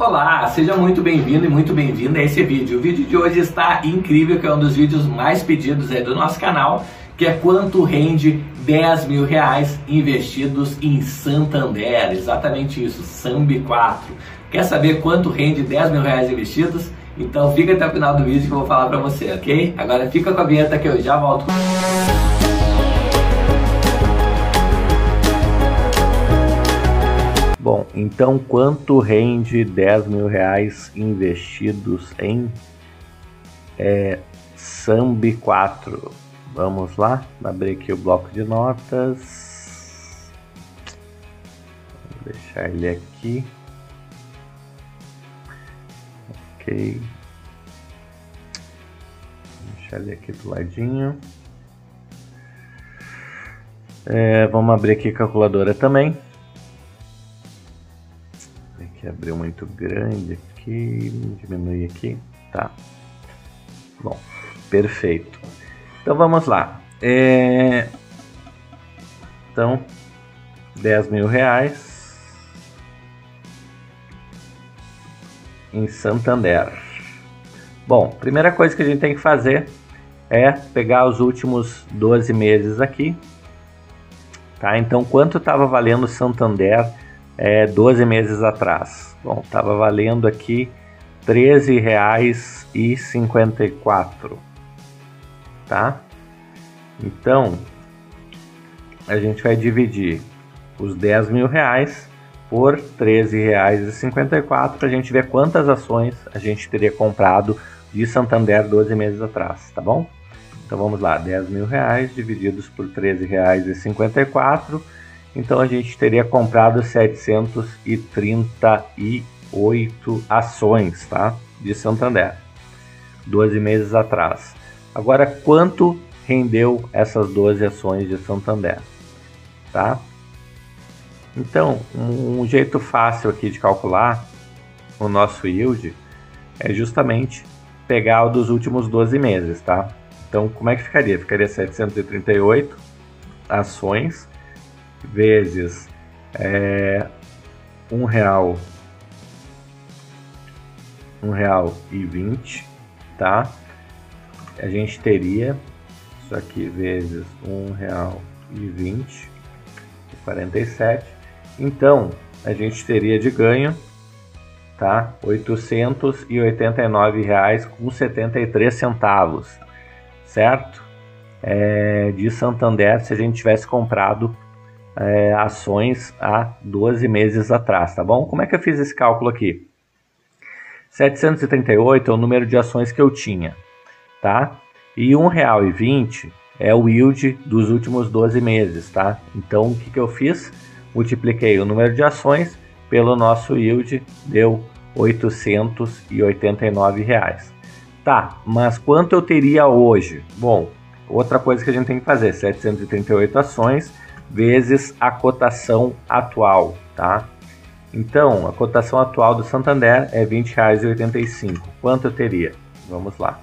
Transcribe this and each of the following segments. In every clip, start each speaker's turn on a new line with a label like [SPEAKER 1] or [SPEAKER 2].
[SPEAKER 1] Olá, seja muito bem-vindo e muito bem-vinda a esse vídeo. O vídeo de hoje está incrível, que é um dos vídeos mais pedidos aí do nosso canal, que é quanto rende 10 mil reais investidos em Santander. Exatamente isso, Sambi 4. Quer saber quanto rende 10 mil reais investidos? Então fica até o final do vídeo que eu vou falar para você, ok? Agora fica com a vinheta que eu já volto. Bom, então quanto rende 10 mil reais investidos em é, Sambi 4? Vamos lá, abrir aqui o bloco de notas. Vou deixar ele aqui. Ok. Vou deixar ele aqui do ladinho. É, vamos abrir aqui a calculadora também que abriu muito grande aqui, diminui aqui, tá. Bom, perfeito. Então vamos lá. É... Então, 10 mil reais em Santander. Bom, primeira coisa que a gente tem que fazer é pegar os últimos 12 meses aqui, tá? Então, quanto estava valendo Santander é, 12 meses atrás. Bom, estava valendo aqui R$ 13,54, tá? Então, a gente vai dividir os 10 mil reais por R$ 13,54 para a gente ver quantas ações a gente teria comprado de Santander 12 meses atrás, tá bom? Então vamos lá, 10 mil reais divididos por R$ 13,54 então a gente teria comprado 738 ações, tá? De Santander, 12 meses atrás. Agora, quanto rendeu essas 12 ações de Santander, tá? Então, um jeito fácil aqui de calcular o nosso yield é justamente pegar o dos últimos 12 meses, tá? Então, como é que ficaria? Ficaria 738 ações vezes é, um real. Um real e vinte tá? A gente teria isso aqui vezes um real e vinte e sete. Então a gente teria de ganho tá? oitocentos e oitenta e nove reais com setenta e três centavos certo? É, de Santander se a gente tivesse comprado é, ações há 12 meses atrás, tá bom? Como é que eu fiz esse cálculo aqui? 738 é o número de ações que eu tinha, tá? E R$ 1,20 é o yield dos últimos 12 meses, tá? Então, o que, que eu fiz? Multipliquei o número de ações pelo nosso yield, deu 889 reais. Tá, mas quanto eu teria hoje? Bom, outra coisa que a gente tem que fazer, 738 ações vezes a cotação atual, tá? Então, a cotação atual do Santander é R$ 20,85. Quanto eu teria? Vamos lá.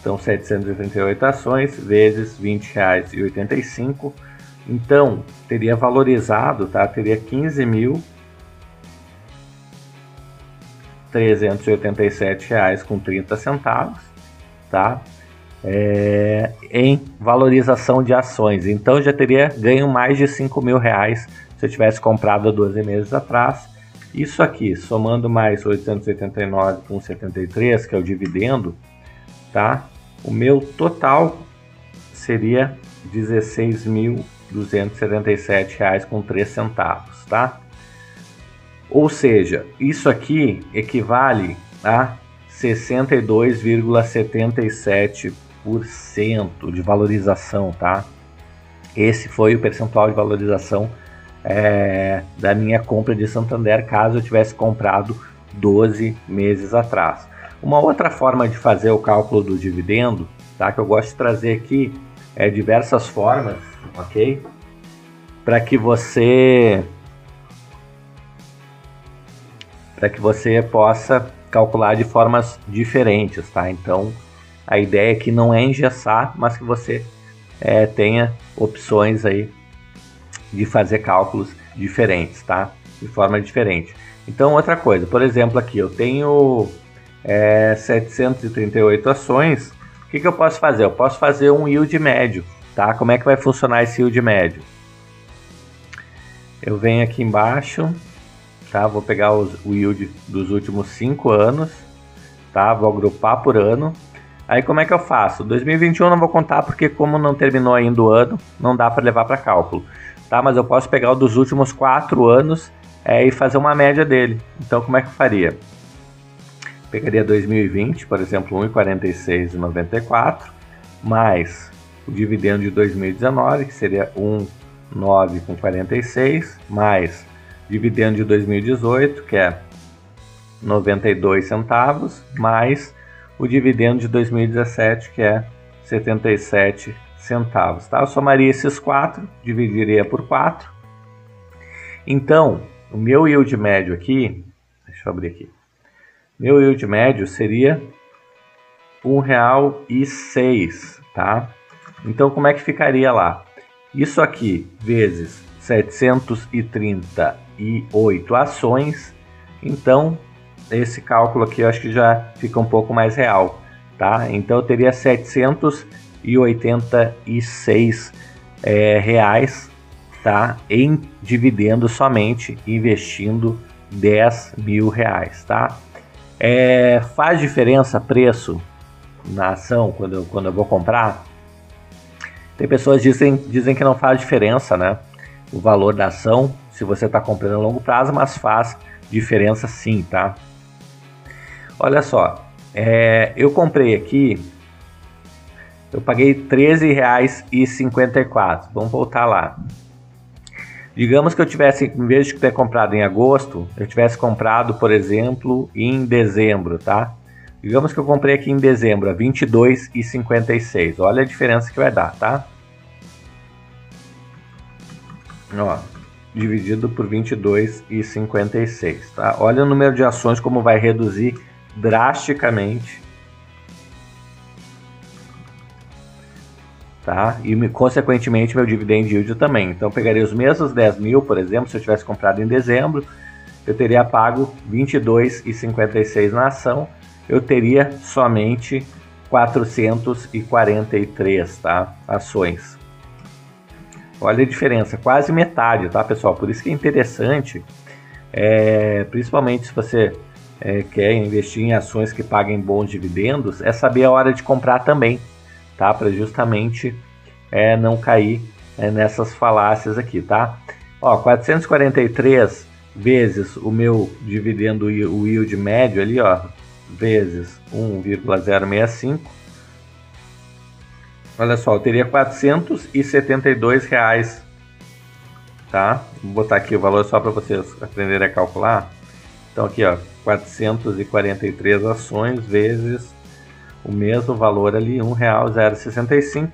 [SPEAKER 1] Então, 738 ações vezes R$ 20,85. Então, teria valorizado, tá? Teria 15.387 reais com 30 centavos, tá? É, em valorização de ações. Então já teria ganho mais de 5 mil reais se eu tivesse comprado há 12 meses atrás. Isso aqui, somando mais 889,73, que é o dividendo, tá? O meu total seria R$ 16.277,03 com centavos, tá? Ou seja, isso aqui equivale a 62,77 de valorização, tá? Esse foi o percentual de valorização é, da minha compra de Santander, caso eu tivesse comprado 12 meses atrás. Uma outra forma de fazer o cálculo do dividendo, tá? Que eu gosto de trazer aqui é diversas formas, ok? Para que você para que você possa calcular de formas diferentes, tá? Então a ideia é que não é engessar, mas que você é, tenha opções aí de fazer cálculos diferentes, tá? De forma diferente. Então, outra coisa, por exemplo, aqui eu tenho é, 738 ações. O que, que eu posso fazer? Eu posso fazer um yield médio, tá? Como é que vai funcionar esse yield médio? Eu venho aqui embaixo, tá? Vou pegar os, o yield dos últimos 5 anos, tá? Vou agrupar por ano. Aí como é que eu faço? 2021 não vou contar porque como não terminou ainda o ano, não dá para levar para cálculo, tá? Mas eu posso pegar o dos últimos 4 anos é, e fazer uma média dele. Então como é que eu faria? Pegaria 2020, por exemplo, 1,4694, mais o dividendo de 2019, que seria 1,9 mais dividendo de 2018, que é 92 centavos, mais o dividendo de 2017, que é 77 centavos. Tá? Eu somaria esses quatro, dividiria por 4. Então, o meu yield médio aqui, deixa eu abrir aqui. Meu yield médio seria R$ 1,06, tá? Então, como é que ficaria lá? Isso aqui vezes 738 ações, então esse cálculo aqui eu acho que já fica um pouco mais real, tá? Então eu teria 786 é, reais, tá? Em dividendo somente investindo 10 mil reais, tá? É, faz diferença preço na ação quando eu, quando eu vou comprar? Tem pessoas que dizem, dizem que não faz diferença, né? O valor da ação, se você está comprando a longo prazo, mas faz diferença sim, tá? Olha só, é, eu comprei aqui, eu paguei R$ 13,54. Vamos voltar lá. Digamos que eu tivesse, em vez de ter comprado em agosto, eu tivesse comprado, por exemplo, em dezembro, tá? Digamos que eu comprei aqui em dezembro a R$ 22,56. Olha a diferença que vai dar, tá? Ó, dividido por 22,56, tá? Olha o número de ações como vai reduzir drasticamente. Tá? E consequentemente meu dividend yield também. Então eu pegaria os mesmos 10 mil, por exemplo, se eu tivesse comprado em dezembro, eu teria pago 22,56 na ação, eu teria somente 443 tá? ações. Olha a diferença, quase metade, tá pessoal? Por isso que é interessante, é, principalmente se você é, quer investir em ações que paguem bons dividendos, é saber a hora de comprar também, tá? Para justamente é, não cair é, nessas falácias aqui, tá? Ó, 443 vezes o meu dividendo, o yield médio ali, ó, vezes 1,065. Olha só, eu teria 472 reais, tá? Vou botar aqui o valor só para vocês aprenderem a calcular. Então aqui, ó, 443 ações vezes o mesmo valor ali, R$ 1,065.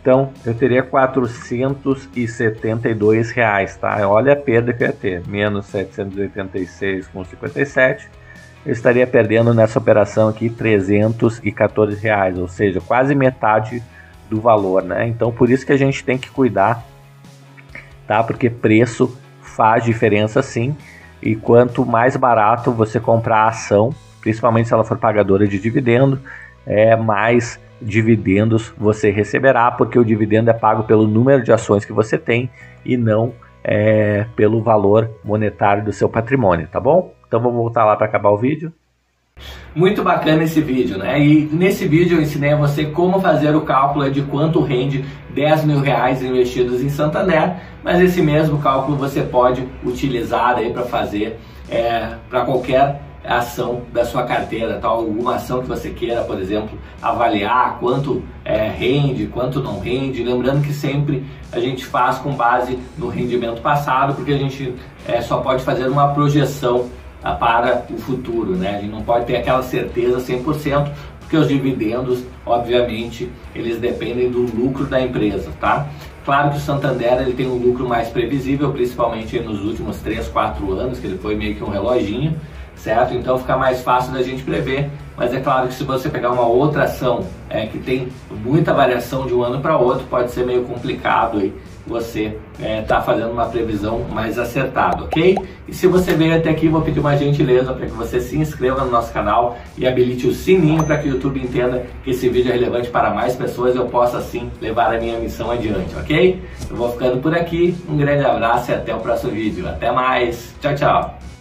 [SPEAKER 1] Então eu teria 472 reais, tá? Olha a perda que eu ia ter, menos 786,57. Eu estaria perdendo nessa operação aqui 314 reais, ou seja, quase metade do valor, né? Então por isso que a gente tem que cuidar, tá? Porque preço faz diferença sim. E quanto mais barato você comprar a ação, principalmente se ela for pagadora de dividendo, é mais dividendos você receberá, porque o dividendo é pago pelo número de ações que você tem e não é, pelo valor monetário do seu patrimônio, tá bom? Então vamos voltar lá para acabar o vídeo.
[SPEAKER 2] Muito bacana esse vídeo, né? E nesse vídeo eu ensinei a você como fazer o cálculo de quanto rende 10 mil reais investidos em Santander, mas esse mesmo cálculo você pode utilizar aí para fazer é, para qualquer ação da sua carteira, tal, alguma ação que você queira, por exemplo, avaliar quanto é, rende, quanto não rende. Lembrando que sempre a gente faz com base no rendimento passado, porque a gente é, só pode fazer uma projeção para o futuro, né? A gente não pode ter aquela certeza 100%, porque os dividendos, obviamente, eles dependem do lucro da empresa, tá? Claro que o Santander ele tem um lucro mais previsível, principalmente nos últimos 3, 4 anos, que ele foi meio que um reloginho, certo? Então fica mais fácil da gente prever, mas é claro que se você pegar uma outra ação é, que tem muita variação de um ano para outro, pode ser meio complicado aí você está é, tá fazendo uma previsão mais acertada, ok? E se você veio até aqui, vou pedir uma gentileza para que você se inscreva no nosso canal e habilite o sininho para que o YouTube entenda que esse vídeo é relevante para mais pessoas e eu possa assim levar a minha missão adiante, ok? Eu vou ficando por aqui, um grande abraço e até o próximo vídeo. Até mais, tchau, tchau!